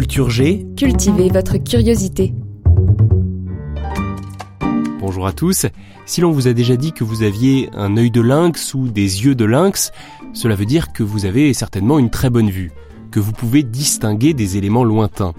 Culture G. Cultivez votre curiosité. Bonjour à tous. Si l'on vous a déjà dit que vous aviez un œil de lynx ou des yeux de lynx, cela veut dire que vous avez certainement une très bonne vue, que vous pouvez distinguer des éléments lointains.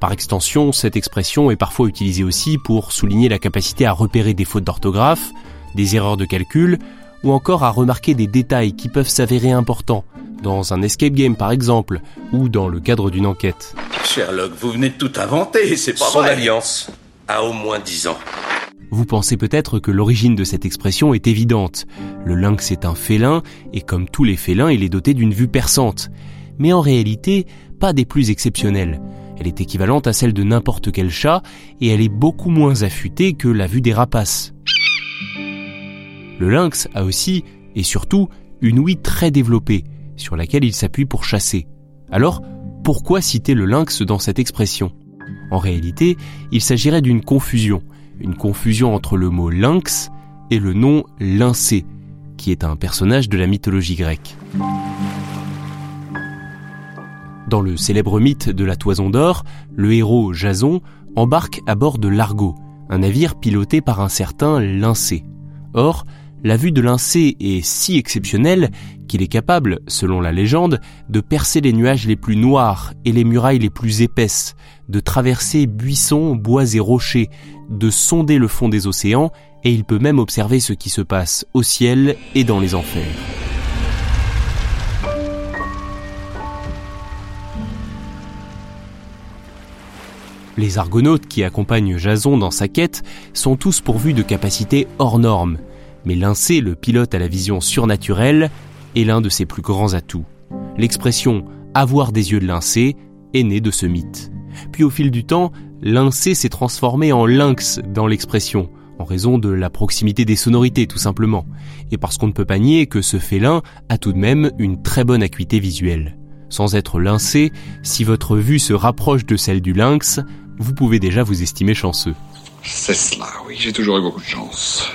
Par extension, cette expression est parfois utilisée aussi pour souligner la capacité à repérer des fautes d'orthographe, des erreurs de calcul, ou encore à remarquer des détails qui peuvent s'avérer importants, dans un escape game par exemple, ou dans le cadre d'une enquête. Sherlock, vous venez de tout inventer, c'est pas Son vrai. alliance a au moins dix ans. Vous pensez peut-être que l'origine de cette expression est évidente. Le lynx est un félin, et comme tous les félins, il est doté d'une vue perçante. Mais en réalité, pas des plus exceptionnelles. Elle est équivalente à celle de n'importe quel chat, et elle est beaucoup moins affûtée que la vue des rapaces. Le lynx a aussi, et surtout, une ouïe très développée, sur laquelle il s'appuie pour chasser. Alors, pourquoi citer le lynx dans cette expression? En réalité, il s'agirait d'une confusion, une confusion entre le mot lynx et le nom Lyncée, qui est un personnage de la mythologie grecque. Dans le célèbre mythe de la Toison d'Or, le héros Jason embarque à bord de l'Argo, un navire piloté par un certain Lyncée. Or, la vue de Lyncée est si exceptionnelle qu'il est capable, selon la légende, de percer les nuages les plus noirs et les murailles les plus épaisses, de traverser buissons, bois et rochers, de sonder le fond des océans, et il peut même observer ce qui se passe au ciel et dans les enfers. Les argonautes qui accompagnent Jason dans sa quête sont tous pourvus de capacités hors normes, mais Lyncée, le pilote à la vision surnaturelle, est l'un de ses plus grands atouts. L'expression avoir des yeux de Lyncée est née de ce mythe. Puis au fil du temps, Lyncée s'est transformé en lynx dans l'expression, en raison de la proximité des sonorités tout simplement, et parce qu'on ne peut pas nier que ce félin a tout de même une très bonne acuité visuelle. Sans être lyncé, si votre vue se rapproche de celle du lynx, vous pouvez déjà vous estimer chanceux. C'est cela, oui, j'ai toujours eu beaucoup de chance.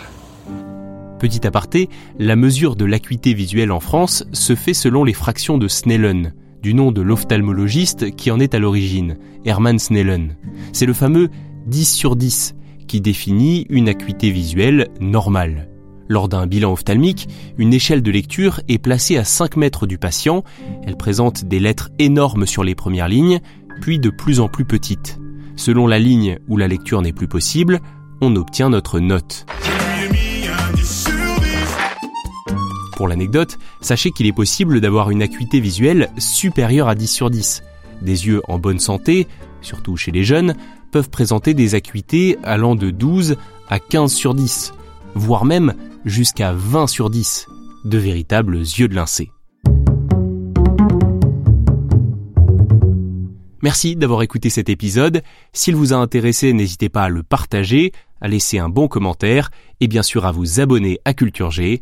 Petit aparté, la mesure de l'acuité visuelle en France se fait selon les fractions de Snellen, du nom de l'ophtalmologiste qui en est à l'origine, Hermann Snellen. C'est le fameux 10 sur 10 qui définit une acuité visuelle normale. Lors d'un bilan ophtalmique, une échelle de lecture est placée à 5 mètres du patient, elle présente des lettres énormes sur les premières lignes, puis de plus en plus petites. Selon la ligne où la lecture n'est plus possible, on obtient notre note. Pour l'anecdote, sachez qu'il est possible d'avoir une acuité visuelle supérieure à 10 sur 10. Des yeux en bonne santé, surtout chez les jeunes, peuvent présenter des acuités allant de 12 à 15 sur 10, voire même jusqu'à 20 sur 10, de véritables yeux de lyncée. Merci d'avoir écouté cet épisode. S'il vous a intéressé, n'hésitez pas à le partager, à laisser un bon commentaire et bien sûr à vous abonner à Culture G.